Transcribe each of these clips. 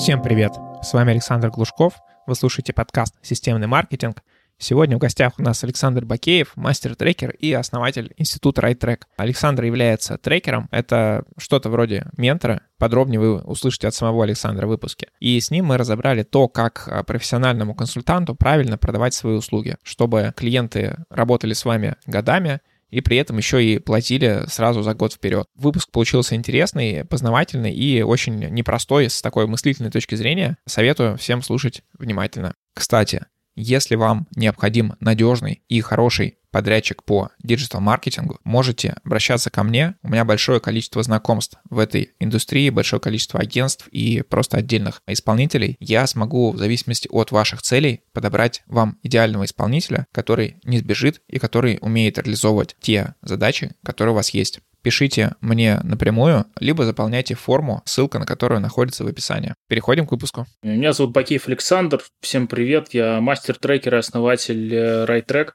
Всем привет! С вами Александр Глушков. Вы слушаете подкаст «Системный маркетинг». Сегодня в гостях у нас Александр Бакеев, мастер-трекер и основатель института RightTrack. Александр является трекером. Это что-то вроде ментора. Подробнее вы услышите от самого Александра в выпуске. И с ним мы разобрали то, как а, профессиональному консультанту правильно продавать свои услуги, чтобы клиенты работали с вами годами, и при этом еще и платили сразу за год вперед. Выпуск получился интересный, познавательный и очень непростой с такой мыслительной точки зрения. Советую всем слушать внимательно. Кстати, если вам необходим надежный и хороший подрядчик по диджитал-маркетингу, можете обращаться ко мне. У меня большое количество знакомств в этой индустрии, большое количество агентств и просто отдельных исполнителей. Я смогу в зависимости от ваших целей подобрать вам идеального исполнителя, который не сбежит и который умеет реализовывать те задачи, которые у вас есть пишите мне напрямую, либо заполняйте форму, ссылка на которую находится в описании. Переходим к выпуску. Меня зовут Бакеев Александр. Всем привет. Я мастер-трекер и основатель. Э,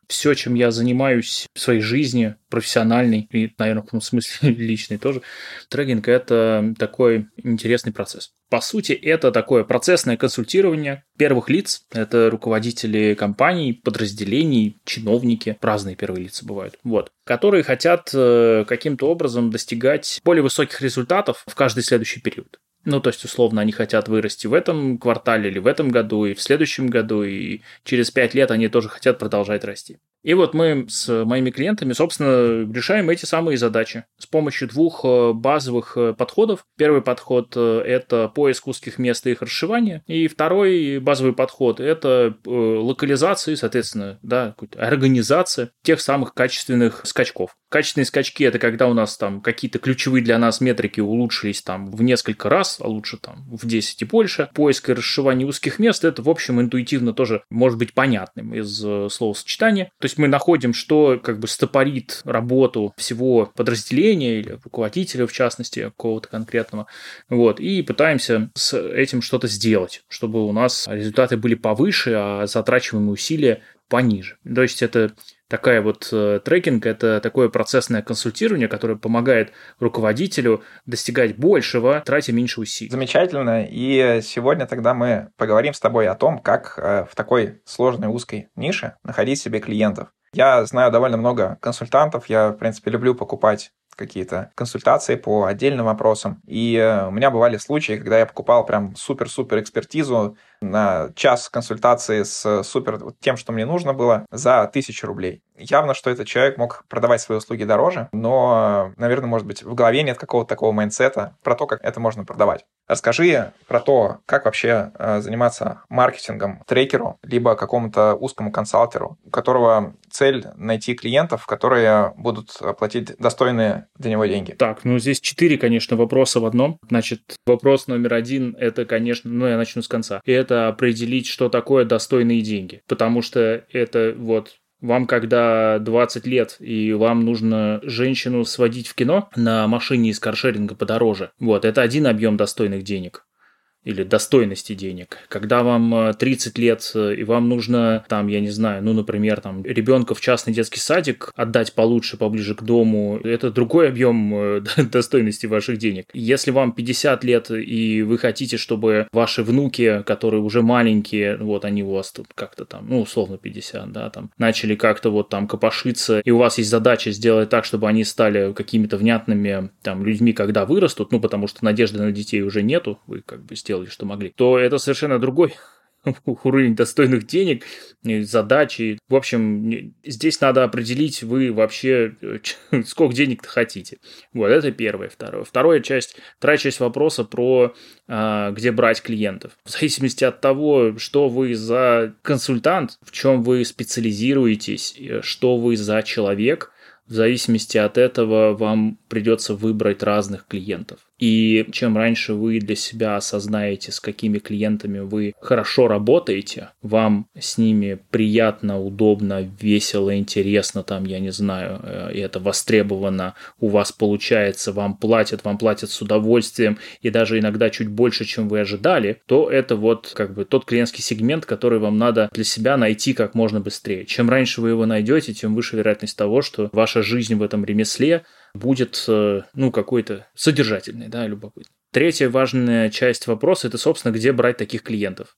Все, чем я занимаюсь в своей жизни, профессиональной и, наверное, в каком смысле личной тоже, трекинг – это такой интересный процесс. По сути, это такое процессное консультирование первых лиц. Это руководители компаний, подразделений, чиновники, разные первые лица бывают, вот, которые хотят э, каким-то образом достигать более высоких результатов в каждый следующий период. Ну, то есть, условно, они хотят вырасти в этом квартале или в этом году, и в следующем году, и через пять лет они тоже хотят продолжать расти. И вот мы с моими клиентами, собственно, решаем эти самые задачи с помощью двух э, базовых э, подходов. Первый подход э, – это поиск узких мест и их расшивание. И второй базовый подход – это локализация, соответственно, да, организация тех самых качественных скачков. Качественные скачки – это когда у нас там какие-то ключевые для нас метрики улучшились там в несколько раз, а лучше там в 10 и больше. Поиск и расшивание узких мест – это, в общем, интуитивно тоже может быть понятным из словосочетания. То есть есть мы находим, что как бы стопорит работу всего подразделения или руководителя, в частности, какого-то конкретного, вот, и пытаемся с этим что-то сделать, чтобы у нас результаты были повыше, а затрачиваемые усилия пониже. То есть это такая вот э, трекинг, это такое процессное консультирование, которое помогает руководителю достигать большего, тратя меньше усилий. Замечательно. И сегодня тогда мы поговорим с тобой о том, как э, в такой сложной узкой нише находить себе клиентов. Я знаю довольно много консультантов, я, в принципе, люблю покупать какие-то консультации по отдельным вопросам. И э, у меня бывали случаи, когда я покупал прям супер-супер экспертизу на час консультации с супер тем, что мне нужно было, за тысячу рублей. Явно, что этот человек мог продавать свои услуги дороже, но, наверное, может быть, в голове нет какого-то такого майндсета про то, как это можно продавать. Расскажи про то, как вообще э, заниматься маркетингом трекеру, либо какому-то узкому консалтеру, у которого цель найти клиентов, которые будут платить достойные для него деньги. Так, ну здесь четыре, конечно, вопроса в одном. Значит, вопрос номер один – это, конечно, ну я начну с конца. И это определить, что такое достойные деньги. Потому что это вот вам когда 20 лет, и вам нужно женщину сводить в кино на машине из каршеринга подороже. Вот, это один объем достойных денег или достойности денег. Когда вам 30 э, лет, э, и вам нужно, там, я не знаю, ну, например, там, ребенка в частный детский садик отдать получше, поближе к дому, это другой объем э, достойности ваших денег. Если вам 50 лет, и вы хотите, чтобы ваши внуки, которые уже маленькие, вот они у вас тут как-то там, ну, условно 50, да, там, начали как-то вот там копошиться, и у вас есть задача сделать так, чтобы они стали какими-то внятными там людьми, когда вырастут, ну, потому что надежды на детей уже нету, вы как бы сделали сделали, что могли, то это совершенно другой уровень достойных денег, задачи. В общем, здесь надо определить, вы вообще сколько денег хотите. Вот, это первое. Второе. Вторая часть, вторая часть вопроса про а, где брать клиентов. В зависимости от того, что вы за консультант, в чем вы специализируетесь, что вы за человек, в зависимости от этого вам придется выбрать разных клиентов. И чем раньше вы для себя осознаете, с какими клиентами вы хорошо работаете, вам с ними приятно, удобно, весело, интересно, там, я не знаю, э, и это востребовано, у вас получается, вам платят, вам платят с удовольствием, и даже иногда чуть больше, чем вы ожидали, то это вот как бы тот клиентский сегмент, который вам надо для себя найти как можно быстрее. Чем раньше вы его найдете, тем выше вероятность того, что ваша жизнь в этом ремесле будет, э, ну, какой-то содержательный, да, любопытный. Третья важная часть вопроса – это, собственно, где брать таких клиентов.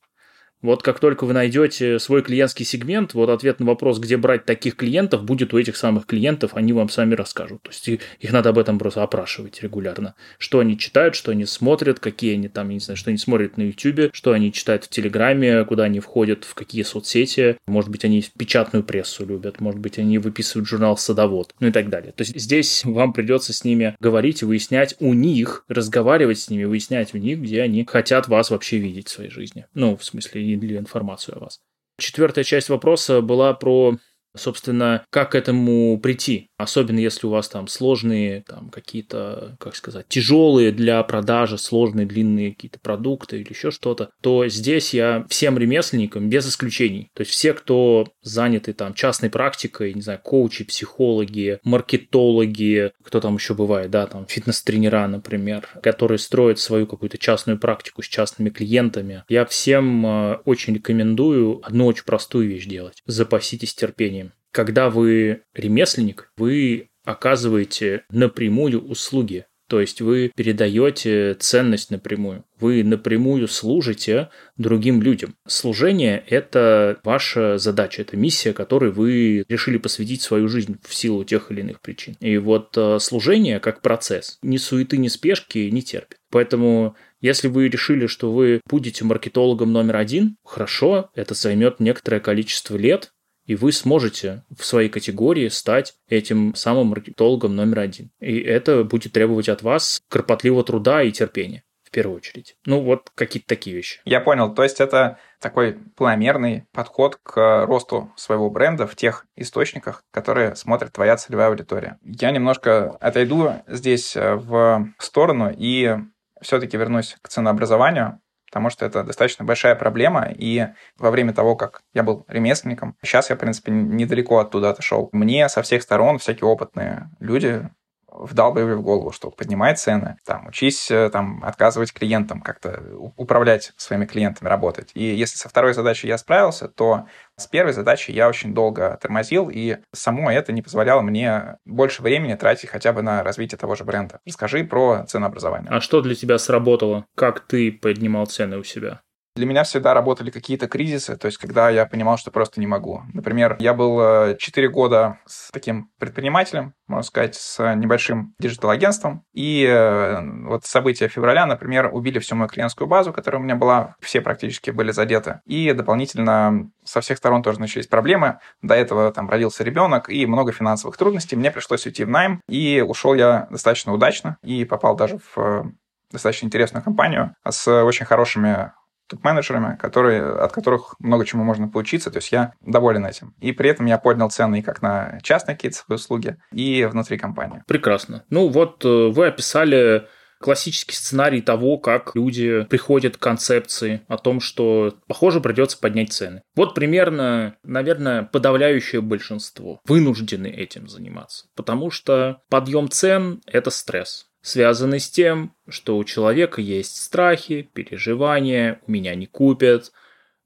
Вот как только вы найдете свой клиентский сегмент, вот ответ на вопрос, где брать таких клиентов, будет у этих самых клиентов, они вам сами расскажут. То есть их надо об этом просто опрашивать регулярно. Что они читают, что они смотрят, какие они там, я не знаю, что они смотрят на YouTube, что они читают в Телеграме, куда они входят, в какие соцсети. Может быть, они печатную прессу любят, может быть, они выписывают журнал «Садовод», ну и так далее. То есть здесь вам придется с ними говорить, выяснять у них, разговаривать с ними, выяснять у них, где они хотят вас вообще видеть в своей жизни. Ну, в смысле, или информацию о вас. Четвертая часть вопроса была про собственно, как к этому прийти. Особенно если у вас там сложные, там какие-то, как сказать, тяжелые для продажи, сложные длинные какие-то продукты или еще что-то, то здесь я всем ремесленникам без исключений. То есть все, кто заняты там частной практикой, не знаю, коучи, психологи, маркетологи, кто там еще бывает, да, там фитнес-тренера, например, которые строят свою какую-то частную практику с частными клиентами, я всем э, очень рекомендую одну очень простую вещь делать. Запаситесь терпением когда вы ремесленник, вы оказываете напрямую услуги. То есть вы передаете ценность напрямую. Вы напрямую служите другим людям. Служение – это ваша задача, это миссия, которой вы решили посвятить свою жизнь в силу тех или иных причин. И вот э, служение как процесс ни суеты, ни спешки не терпит. Поэтому если вы решили, что вы будете маркетологом номер один, хорошо, это займет некоторое количество лет, и вы сможете в своей категории стать этим самым маркетологом номер один. И это будет требовать от вас кропотливого труда и терпения в первую очередь. Ну, вот какие-то такие вещи. Я понял. То есть это такой планомерный подход к росту своего бренда в тех источниках, которые смотрит твоя целевая аудитория. Я немножко отойду здесь э, в сторону и все-таки вернусь к ценообразованию потому что это достаточно большая проблема, и во время того, как я был ремесленником, сейчас я, в принципе, недалеко оттуда отошел. Мне со всех сторон всякие опытные люди вдалбливали в голову, что поднимай цены, там, учись э, там, отказывать клиентам, как-то управлять своими клиентами, работать. И если со второй задачей я справился, то с первой задачей я очень долго тормозил, и само это не позволяло мне больше времени тратить хотя бы на развитие того же бренда. Расскажи про ценообразование. А что для тебя сработало? Как ты поднимал цены у себя? Для меня всегда работали какие-то кризисы, то есть когда я понимал, что просто не могу. Например, я был 4 э, года с таким предпринимателем, можно сказать, с небольшим диджитал-агентством, и э, вот события февраля, например, убили всю мою клиентскую базу, которая у меня была, все практически были задеты, и дополнительно со всех сторон тоже начались проблемы. До этого там родился ребенок и много финансовых трудностей. Мне пришлось уйти в найм, и ушел я достаточно удачно и попал даже в э, достаточно интересную компанию с очень хорошими топ-менеджерами, которые, от которых много чему можно поучиться. То есть я доволен этим. И при этом я поднял цены и как на частные какие-то свои услуги, и внутри компании. Прекрасно. Ну вот э, вы описали классический сценарий того, как люди приходят к концепции о том, что, похоже, придется поднять цены. Вот примерно, наверное, подавляющее большинство вынуждены этим заниматься, потому что подъем цен – это стресс связанный с тем, что у человека есть страхи, переживания, меня не купят,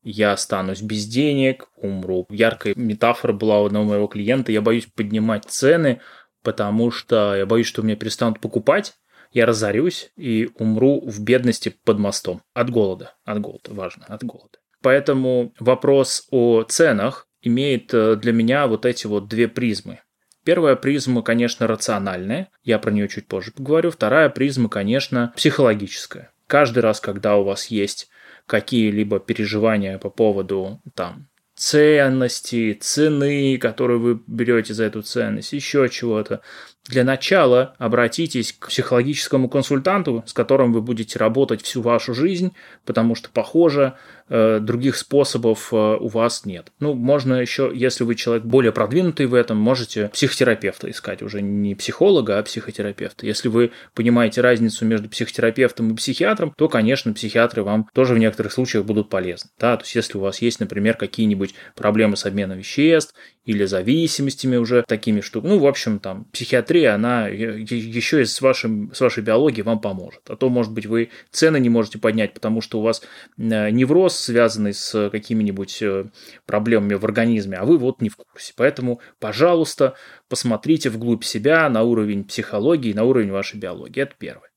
я останусь без денег, умру. Яркая метафора была у одного моего клиента, я боюсь поднимать цены, потому что я боюсь, что меня перестанут покупать, я разорюсь и умру в бедности под мостом. От голода. От голода. Важно. От голода. Поэтому вопрос о ценах имеет э, для меня вот эти вот две призмы. Первая призма, конечно, рациональная, я про нее чуть позже поговорю. Вторая призма, конечно, психологическая. Каждый раз, когда у вас есть какие-либо переживания по поводу там ценности, цены, которую вы берете за эту ценность, еще чего-то. Для начала обратитесь к психологическому консультанту, с которым вы будете работать всю вашу жизнь, потому что, похоже, Э, других способов э, у вас нет. Ну, можно еще, если вы человек более продвинутый в этом, можете психотерапевта искать, уже не психолога, а психотерапевта. Если вы понимаете разницу между психотерапевтом и психиатром, то, конечно, психиатры вам тоже в некоторых случаях будут полезны. Да? То есть, если у вас есть, например, какие-нибудь проблемы с обменом веществ или зависимостями уже такими штуками, ну, в общем, там, психиатрия, она еще и с, вашим, с вашей биологией вам поможет. А то, может быть, вы цены не можете поднять, потому что у вас э, невроз связанный с какими-нибудь э, проблемами в организме, а вы вот не в курсе. Поэтому, пожалуйста, посмотрите вглубь себя на уровень психологии, на уровень вашей биологии. Это первое.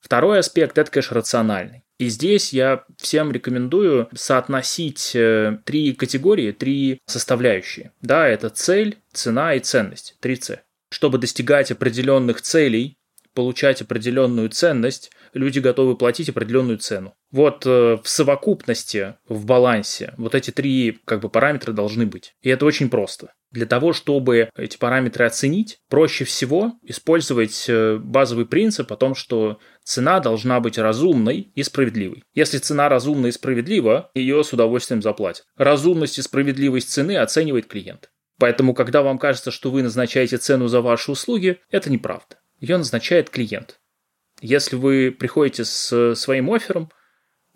Второй аспект – это, конечно, рациональный. И здесь я всем рекомендую соотносить э, три категории, три составляющие. Да, это цель, цена и ценность. Три С. Чтобы достигать определенных целей, получать определенную ценность, люди готовы платить определенную цену. Вот э, в совокупности, в балансе, вот эти три как бы параметра должны быть. И это очень просто. Для того, чтобы эти параметры оценить, проще всего использовать э, базовый принцип о том, что цена должна быть разумной и справедливой. Если цена разумна и справедлива, ее с удовольствием заплатят. Разумность и справедливость цены оценивает клиент. Поэтому, когда вам кажется, что вы назначаете цену за ваши услуги, это неправда. Ее назначает клиент. Если вы приходите с своим оффером,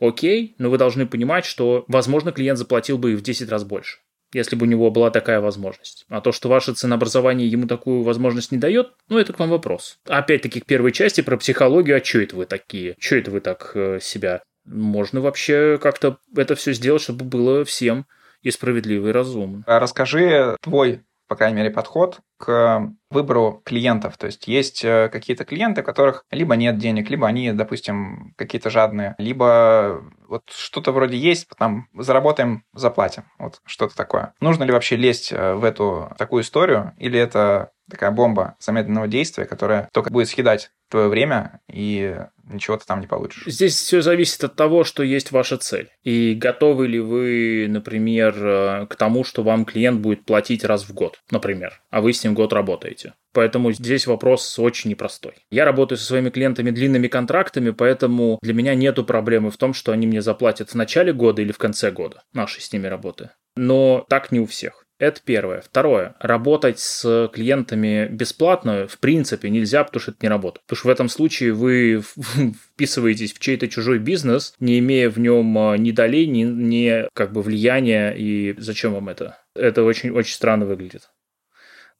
окей, но вы должны понимать, что, возможно, клиент заплатил бы и в 10 раз больше если бы у него была такая возможность. А то, что ваше ценообразование ему такую возможность не дает, ну, это к вам вопрос. Опять-таки, к первой части про психологию, а что это вы такие? Что это вы так э, себя? Можно вообще как-то это все сделать, чтобы было всем и справедливо, и разумно. А расскажи твой по крайней мере, подход к выбору клиентов. То есть есть э, какие-то клиенты, у которых либо нет денег, либо они, допустим, какие-то жадные, либо вот что-то вроде есть, там заработаем, заплатим. Вот что-то такое. Нужно ли вообще лезть э, в эту такую историю, или это такая бомба замедленного действия, которая только будет съедать твое время и ничего ты там не получишь. Здесь все зависит от того, что есть ваша цель. И готовы ли вы, например, э, к тому, что вам клиент будет платить раз в год, например, а вы с ним год работаете. Поэтому здесь вопрос очень непростой. Я работаю со своими клиентами длинными контрактами, поэтому для меня нету проблемы в том, что они мне заплатят в начале года или в конце года нашей с ними работы. Но так не у всех. Это первое. Второе. Работать с клиентами бесплатно в принципе нельзя, потому что это не работа. Потому что в этом случае вы вписываетесь в чей-то чужой бизнес, не имея в нем а, ни долей, ни, ни как бы влияния, и зачем вам это? Это очень-очень странно выглядит.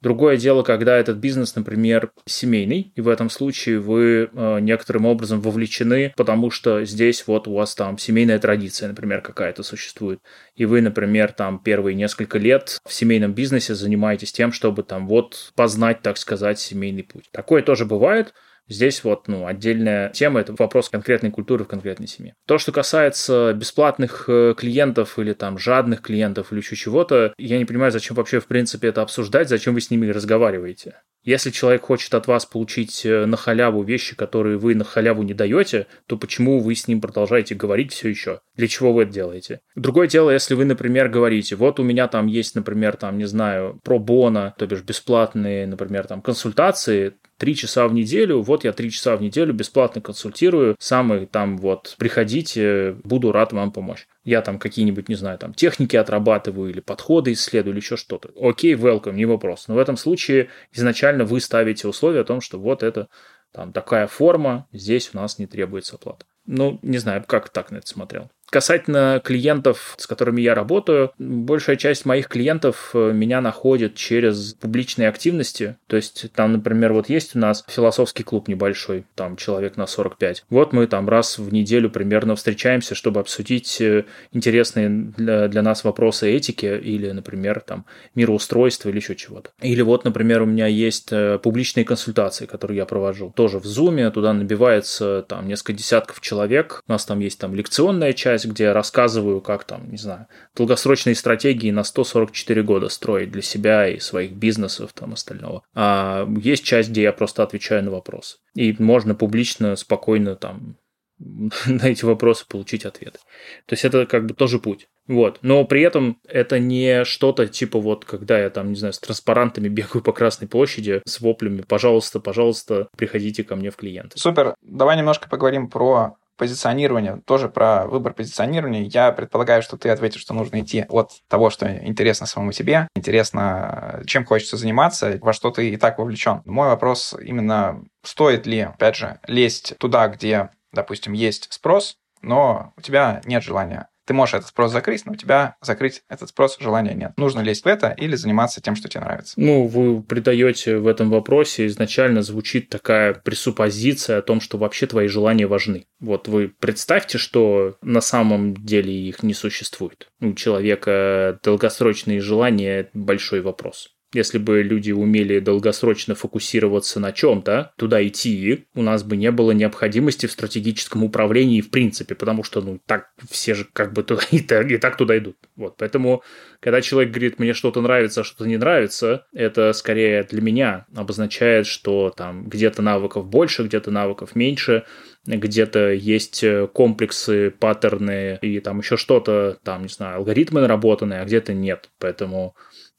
Другое дело, когда этот бизнес, например, семейный, и в этом случае вы э, некоторым образом вовлечены, потому что здесь вот у вас там семейная традиция, например, какая-то существует, и вы, например, там первые несколько лет в семейном бизнесе занимаетесь тем, чтобы там вот познать, так сказать, семейный путь. Такое тоже бывает, Здесь вот, ну, отдельная тема, это вопрос конкретной культуры в конкретной семье. То, что касается бесплатных э, клиентов или там жадных клиентов или еще чего-то, я не понимаю, зачем вообще в принципе это обсуждать, зачем вы с ними разговариваете. Если человек хочет от вас получить э, на халяву вещи, которые вы на халяву не даете, то почему вы с ним продолжаете говорить все еще? Для чего вы это делаете? Другое дело, если вы, например, говорите, вот у меня там есть, например, там, не знаю, про бона, то бишь бесплатные, например, там, консультации, три часа в неделю, вот я три часа в неделю бесплатно консультирую, самый там вот, приходите, буду рад вам помочь. Я там какие-нибудь, не знаю, там техники отрабатываю или подходы исследую или еще что-то. Окей, welcome, не вопрос. Но в этом случае изначально вы ставите условие о том, что вот это там такая форма, здесь у нас не требуется оплата. Ну, не знаю, как так на это смотрел. Касательно клиентов, с которыми я работаю, большая часть моих клиентов э, меня находит через публичные активности. То есть там, например, вот есть у нас философский клуб небольшой, там человек на 45. Вот мы там раз в неделю примерно встречаемся, чтобы обсудить э, интересные для, для нас вопросы этики или, например, там мироустройства или еще чего-то. Или вот, например, у меня есть э, публичные консультации, которые я провожу. Тоже в Zoom, туда набивается там несколько десятков человек. У нас там есть там лекционная часть, часть, где я рассказываю, как там, не знаю, долгосрочные стратегии на 144 года строить для себя и своих бизнесов там остального. А есть часть, где я просто отвечаю на вопросы. И можно публично, спокойно там на эти вопросы получить ответы. То есть это как бы тоже путь. Вот. Но при этом это не что-то типа вот, когда я там, не знаю, с транспарантами бегаю по Красной площади с воплями, пожалуйста, пожалуйста, приходите ко мне в клиенты. Супер. Давай немножко поговорим про позиционирование, тоже про выбор позиционирования. Я предполагаю, что ты ответишь, что нужно идти от того, что интересно самому себе, интересно, чем хочется заниматься, во что ты и так вовлечен. Мой вопрос именно, стоит ли, опять же, лезть туда, где, допустим, есть спрос, но у тебя нет желания ты можешь этот спрос закрыть, но у тебя закрыть этот спрос желания нет. Нужно лезть в это или заниматься тем, что тебе нравится? Ну, вы придаете в этом вопросе изначально звучит такая пресуппозиция о том, что вообще твои желания важны. Вот вы представьте, что на самом деле их не существует. У человека долгосрочные желания – большой вопрос. Если бы люди умели долгосрочно фокусироваться на чем-то, туда идти, у нас бы не было необходимости в стратегическом управлении в принципе, потому что, ну, так все же как бы туда и так, и так туда идут. Вот, поэтому, когда человек говорит, мне что-то нравится, а что-то не нравится, это скорее для меня обозначает, что там где-то навыков больше, где-то навыков меньше, где-то есть комплексы, паттерны и там еще что-то, там, не знаю, алгоритмы наработанные, а где-то нет. Поэтому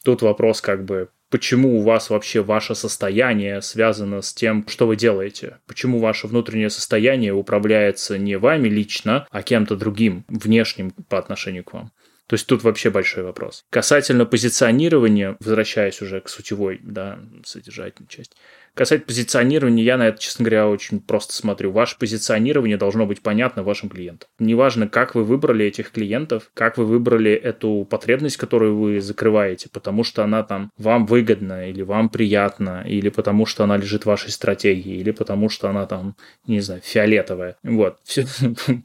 Тут вопрос как бы, почему у вас вообще ваше состояние связано с тем, что вы делаете? Почему ваше внутреннее состояние управляется не вами лично, а кем-то другим, внешним по отношению к вам? То есть тут вообще большой вопрос. Касательно позиционирования, возвращаясь уже к сутевой, да, содержательной части, Касательно позиционирования, я на это, честно говоря, очень просто смотрю. Ваше позиционирование должно быть понятно вашим клиентам. Неважно, как вы выбрали этих клиентов, как вы выбрали эту потребность, которую вы закрываете, потому что она там вам выгодна, или вам приятна, или потому что она лежит в вашей стратегии, или потому что она там, не знаю, фиолетовая. Вот, все,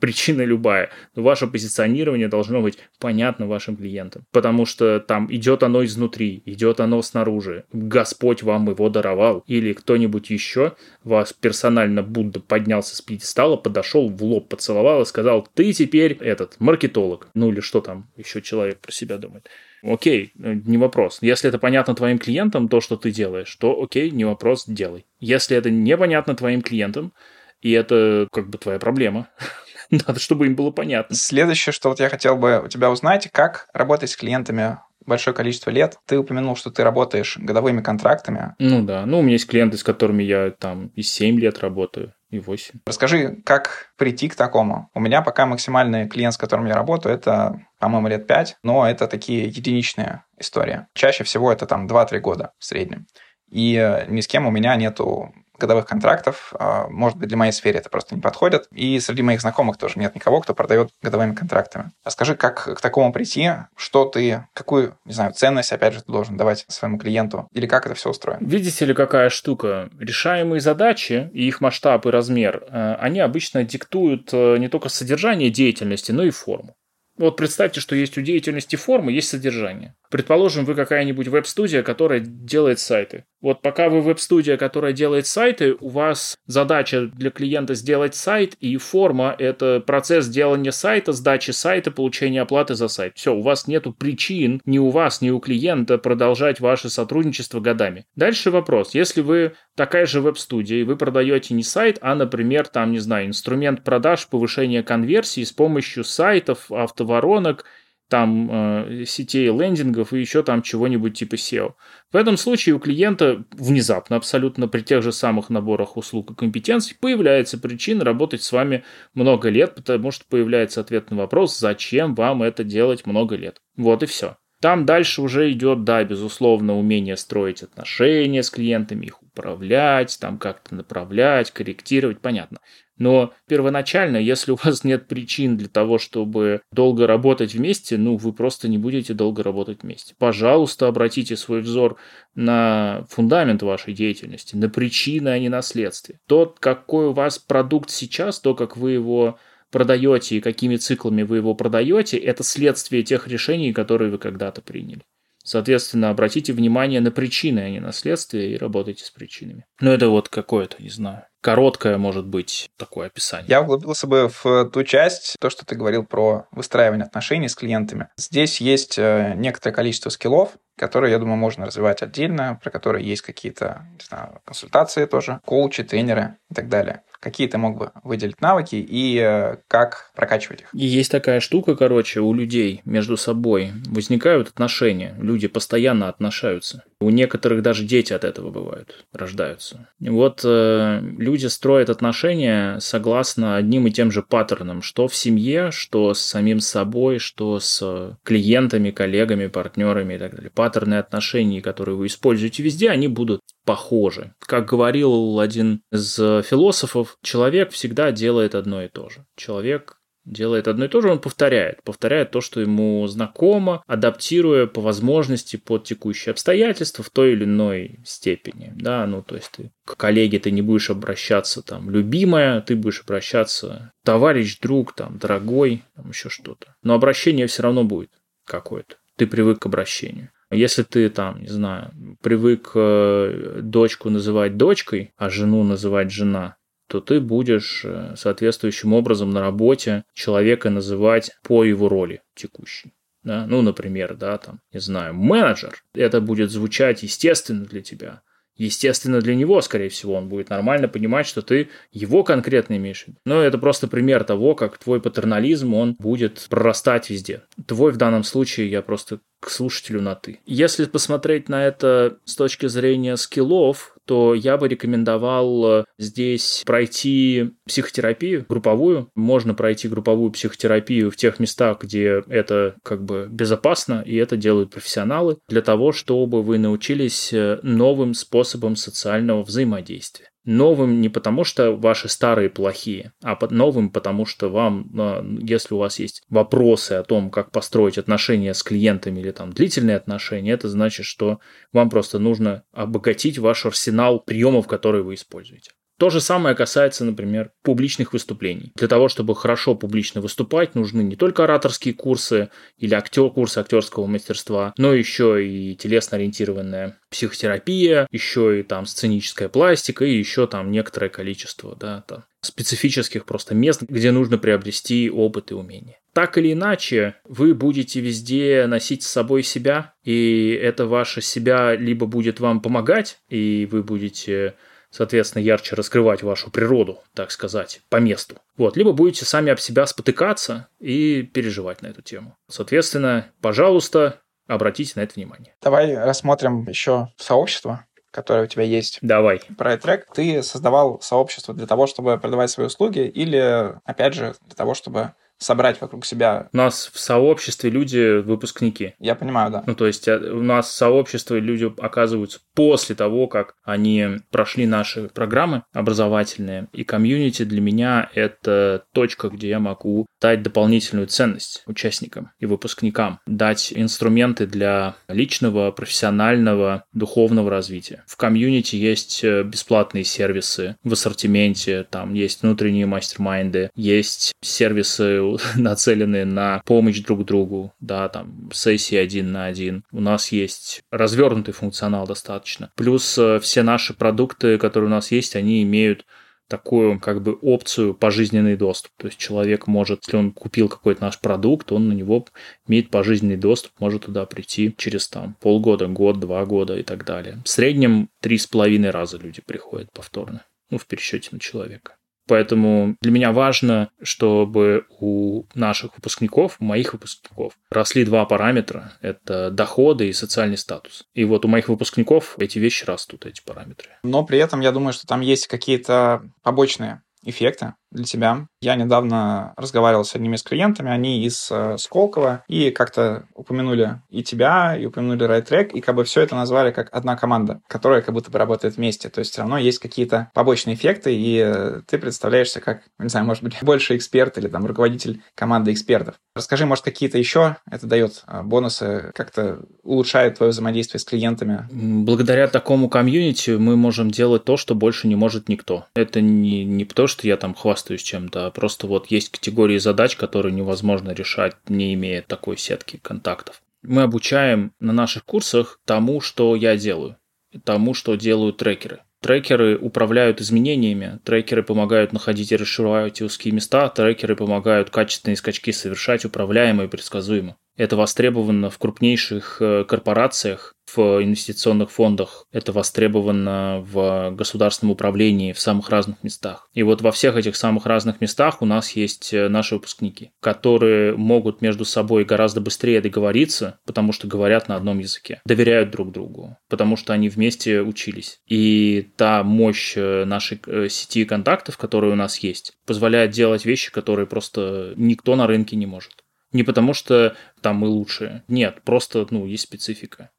причина любая. Но ваше позиционирование должно быть понятно вашим клиентам, потому что там идет оно изнутри, идет оно снаружи. Господь вам его даровал, или кто-нибудь еще, вас персонально Будда поднялся с пьедестала, подошел в лоб, поцеловал и сказал, ты теперь этот, маркетолог. Ну или что там еще человек про себя думает. Окей, не вопрос. Если это понятно твоим клиентам, то, что ты делаешь, то окей, не вопрос, делай. Если это непонятно твоим клиентам, и это как бы твоя проблема, надо, чтобы им было понятно. Следующее, что вот я хотел бы у тебя узнать, как работать с клиентами большое количество лет. Ты упомянул, что ты работаешь годовыми контрактами. Ну да, ну у меня есть клиенты, с которыми я там и 7 лет работаю, и 8. Расскажи, как прийти к такому? У меня пока максимальный клиент, с которым я работаю, это, по-моему, лет 5, но это такие единичные истории. Чаще всего это там 2-3 года в среднем. И э, ни с кем у меня нету годовых контрактов. А, может быть, для моей сферы это просто не подходит. И среди моих знакомых тоже нет никого, кто продает годовыми контрактами. Расскажи, как к такому прийти, что ты, какую, не знаю, ценность, опять же, ты должен давать своему клиенту, или как это все устроено? Видите ли, какая штука? Решаемые задачи и их масштаб и размер, э, они обычно диктуют э, не только содержание деятельности, но и форму. Вот представьте, что есть у деятельности формы, есть содержание. Предположим, вы какая-нибудь веб-студия, которая делает сайты. Вот пока вы веб-студия, которая делает сайты, у вас задача для клиента сделать сайт, и форма – это процесс делания сайта, сдачи сайта, получения оплаты за сайт. Все, у вас нету причин ни у вас, ни у клиента продолжать ваше сотрудничество годами. Дальше вопрос. Если вы такая же веб-студия, и вы продаете не сайт, а, например, там, не знаю, инструмент продаж, повышения конверсии с помощью сайтов, автоворонок – там э, сетей лендингов и еще там чего-нибудь типа SEO. В этом случае у клиента внезапно, абсолютно при тех же самых наборах услуг и компетенций, появляется причина работать с вами много лет, потому что появляется ответ на вопрос, зачем вам это делать много лет. Вот и все. Там дальше уже идет, да, безусловно, умение строить отношения с клиентами, их управлять, там как-то направлять, корректировать, понятно. Но первоначально, если у вас нет причин для того, чтобы долго работать вместе, ну, вы просто не будете долго работать вместе. Пожалуйста, обратите свой взор на фундамент вашей деятельности, на причины, а не на следствие. Тот, какой у вас продукт сейчас, то, как вы его продаете и какими циклами вы его продаете, это следствие тех решений, которые вы когда-то приняли. Соответственно, обратите внимание на причины, а не на следствие, и работайте с причинами. Ну, это вот какое-то, не знаю, короткое, может быть, такое описание. Я углубился бы в ту часть, то, что ты говорил про выстраивание отношений с клиентами. Здесь есть э, некоторое количество скиллов, которые, я думаю, можно развивать отдельно, про которые есть какие-то знаю, консультации тоже, коучи, тренеры и так далее. Какие ты мог бы выделить навыки и э, как прокачивать их? И есть такая штука, короче, у людей между собой возникают отношения. Люди постоянно отношаются. У некоторых даже дети от этого бывают, рождаются. Вот э, люди строят отношения согласно одним и тем же паттернам, что в семье, что с самим собой, что с клиентами, коллегами, партнерами и так далее. Паттерны отношений, которые вы используете везде, они будут похожи. Как говорил один из философов, человек всегда делает одно и то же. Человек делает одно и то же, он повторяет. Повторяет то, что ему знакомо, адаптируя по возможности под текущие обстоятельства в той или иной степени. Да, ну, то есть ты к коллеге ты не будешь обращаться там любимая, ты будешь обращаться товарищ, друг, там, дорогой, там еще что-то. Но обращение все равно будет какое-то. Ты привык к обращению. Если ты там, не знаю, привык э, дочку называть дочкой, а жену называть жена, то ты будешь э, соответствующим образом на работе человека называть по его роли текущей. Да? Ну, например, да, там, не знаю, менеджер. Это будет звучать естественно для тебя. Естественно, для него, скорее всего, он будет нормально понимать, что ты его конкретно имеешь. Но это просто пример того, как твой патернализм, он будет прорастать везде. Твой в данном случае я просто к слушателю на «ты». Если посмотреть на это с точки зрения скиллов, то я бы рекомендовал э, здесь пройти психотерапию групповую. Можно пройти групповую психотерапию в тех местах, где это как бы безопасно, и это делают профессионалы, для того, чтобы вы научились э, новым способам социального взаимодействия. Новым не потому, что ваши старые плохие, а новым потому, что вам, а, если у вас есть вопросы о том, как построить отношения с клиентами или там длительные отношения, это значит, что вам просто нужно обогатить ваш арсенал приемов, которые вы используете. То же самое касается, например, публичных выступлений. Для того, чтобы хорошо публично выступать, нужны не только ораторские курсы или актер, курсы актерского мастерства, но еще и телесно-ориентированная психотерапия, еще и там сценическая пластика и еще там некоторое количество да, там, специфических просто мест, где нужно приобрести опыт и умения. Так или иначе, вы будете везде носить с собой себя, и это ваше себя либо будет вам помогать, и вы будете соответственно, ярче раскрывать вашу природу, так сказать, по месту. Вот, либо будете сами об себя спотыкаться и переживать на эту тему. Соответственно, пожалуйста, обратите на это внимание. Давай рассмотрим еще сообщество, которое у тебя есть. Давай. Про трек ты создавал сообщество для того, чтобы продавать свои услуги или, опять же, для того, чтобы собрать вокруг себя. У нас в сообществе люди выпускники. Я понимаю, да. Ну, то есть э, у нас в сообществе люди оказываются после того, как они прошли наши программы образовательные. И комьюнити для меня это точка, где я могу дать дополнительную ценность участникам и выпускникам, дать инструменты для личного, профессионального, духовного развития. В комьюнити есть э, бесплатные сервисы в ассортименте, там есть внутренние мастер-майнды, есть сервисы нацеленные на помощь друг другу, да, там, сессии один на один. У нас есть развернутый функционал достаточно. Плюс э, все наши продукты, которые у нас есть, они имеют такую как бы опцию пожизненный доступ. То есть человек может, если он купил какой-то наш продукт, он на него имеет пожизненный доступ, может туда прийти через там полгода, год, два года и так далее. В среднем три с половиной раза люди приходят повторно, ну, в пересчете на человека. Поэтому для меня важно, чтобы у наших выпускников, у моих выпускников, росли два параметра. Это доходы и социальный статус. И вот у моих выпускников эти вещи растут, эти параметры. Но при этом я думаю, что там есть какие-то побочные эффекты для тебя. Я недавно разговаривал с одними из клиентами, они из э, Сколково, и как-то упомянули и тебя, и упомянули RideTrack, и как бы все это назвали как одна команда, которая как будто бы работает вместе. То есть все равно есть какие-то побочные эффекты, и э, ты представляешься как, не знаю, может быть, больше эксперт или там руководитель команды экспертов. Расскажи, может, какие-то еще это дает э, бонусы, как-то улучшает твое взаимодействие с клиентами? Благодаря такому комьюнити мы можем делать то, что больше не может никто. Это не, не то, что я там хвастаюсь чем-то, а просто вот есть категории задач, которые невозможно решать, не имея такой сетки контактов. Мы обучаем на наших курсах тому, что я делаю, тому, что делают трекеры. Трекеры управляют изменениями, трекеры помогают находить и расширять узкие места, трекеры помогают качественные скачки совершать управляемо и предсказуемо. Это востребовано в крупнейших э, корпорациях, в инвестиционных фондах, это востребовано в государственном управлении в самых разных местах. И вот во всех этих самых разных местах у нас есть э, наши выпускники, которые могут между собой гораздо быстрее договориться, потому что говорят на одном языке, доверяют друг другу, потому что они вместе учились. И та мощь э, нашей сети контактов, которая у нас есть, позволяет делать вещи, которые просто никто на рынке не может. Не потому что там мы лучшие. Нет, просто, ну, есть специфика.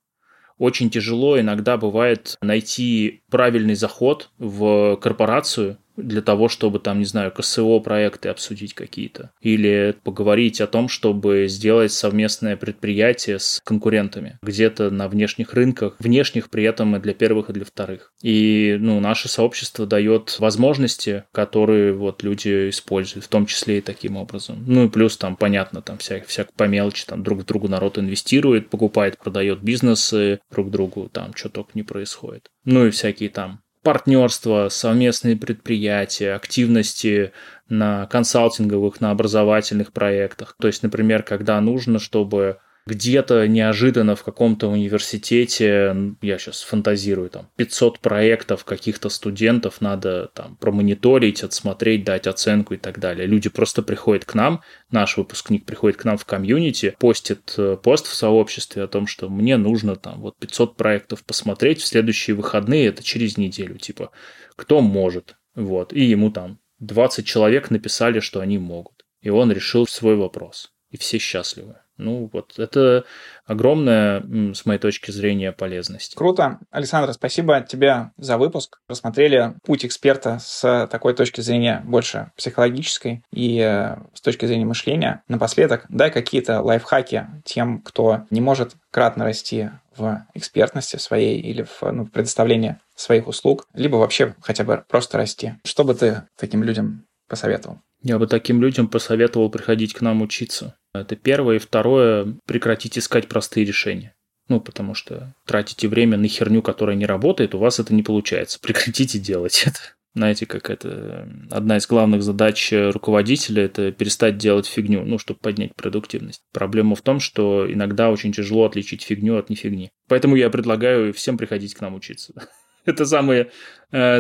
Очень тяжело иногда бывает найти правильный заход в корпорацию для того, чтобы там, не знаю, КСО проекты обсудить какие-то. Или поговорить о том, чтобы сделать совместное предприятие с конкурентами. Где-то на внешних рынках. Внешних при этом и для первых, и для вторых. И, ну, наше сообщество дает возможности, которые вот люди используют, в том числе и таким образом. Ну и плюс там, понятно, там всяк, всяк по мелочи, там друг другу народ инвестирует, покупает, продает бизнесы друг другу, там что только не происходит. Ну и всякие там партнерства, совместные предприятия, активности на консалтинговых, на образовательных проектах. То есть, например, когда нужно, чтобы где-то неожиданно в каком-то университете, я сейчас фантазирую, там 500 проектов каких-то студентов надо там промониторить, отсмотреть, дать оценку и так далее. Люди просто приходят к нам, наш выпускник приходит к нам в комьюнити, постит э, пост в сообществе о том, что мне нужно там вот 500 проектов посмотреть в следующие выходные, это через неделю, типа, кто может, вот, и ему там 20 человек написали, что они могут. И он решил свой вопрос. И все счастливы. Ну вот, это огромная, с моей точки зрения, полезность. Круто. Александр, спасибо тебе за выпуск. Рассмотрели путь эксперта с такой точки зрения больше психологической и э, с точки зрения мышления. Напоследок, дай какие-то лайфхаки тем, кто не может кратно расти в экспертности своей или в ну, предоставлении своих услуг, либо вообще хотя бы просто расти. Что бы ты таким людям посоветовал? Я бы таким людям посоветовал приходить к нам учиться. Это первое. И второе, прекратить искать простые решения. Ну, потому что тратите время на херню, которая не работает, у вас это не получается. Прекратите делать это. Знаете, как это одна из главных задач руководителя – это перестать делать фигню, ну, чтобы поднять продуктивность. Проблема в том, что иногда очень тяжело отличить фигню от нефигни. Поэтому я предлагаю всем приходить к нам учиться. Это самый, э,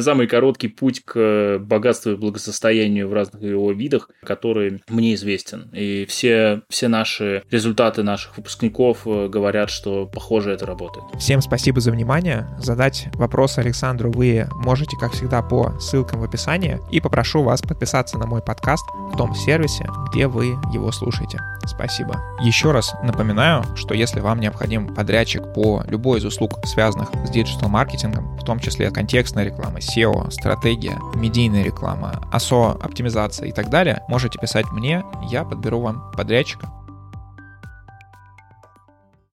самый короткий путь к богатству и благосостоянию в разных его видах, который мне известен. И все, все наши результаты наших выпускников э, говорят, что похоже это работает. Всем спасибо за внимание. Задать вопрос Александру вы можете, как всегда, по ссылкам в описании. И попрошу вас подписаться на мой подкаст в том сервисе, где вы его слушаете. Спасибо. Еще раз напоминаю, что если вам необходим подрядчик по любой из услуг, связанных с диджитал-маркетингом, в том числе контекстная реклама, SEO, стратегия, медийная реклама, ASO, оптимизация и так далее, можете писать мне, я подберу вам подрядчика.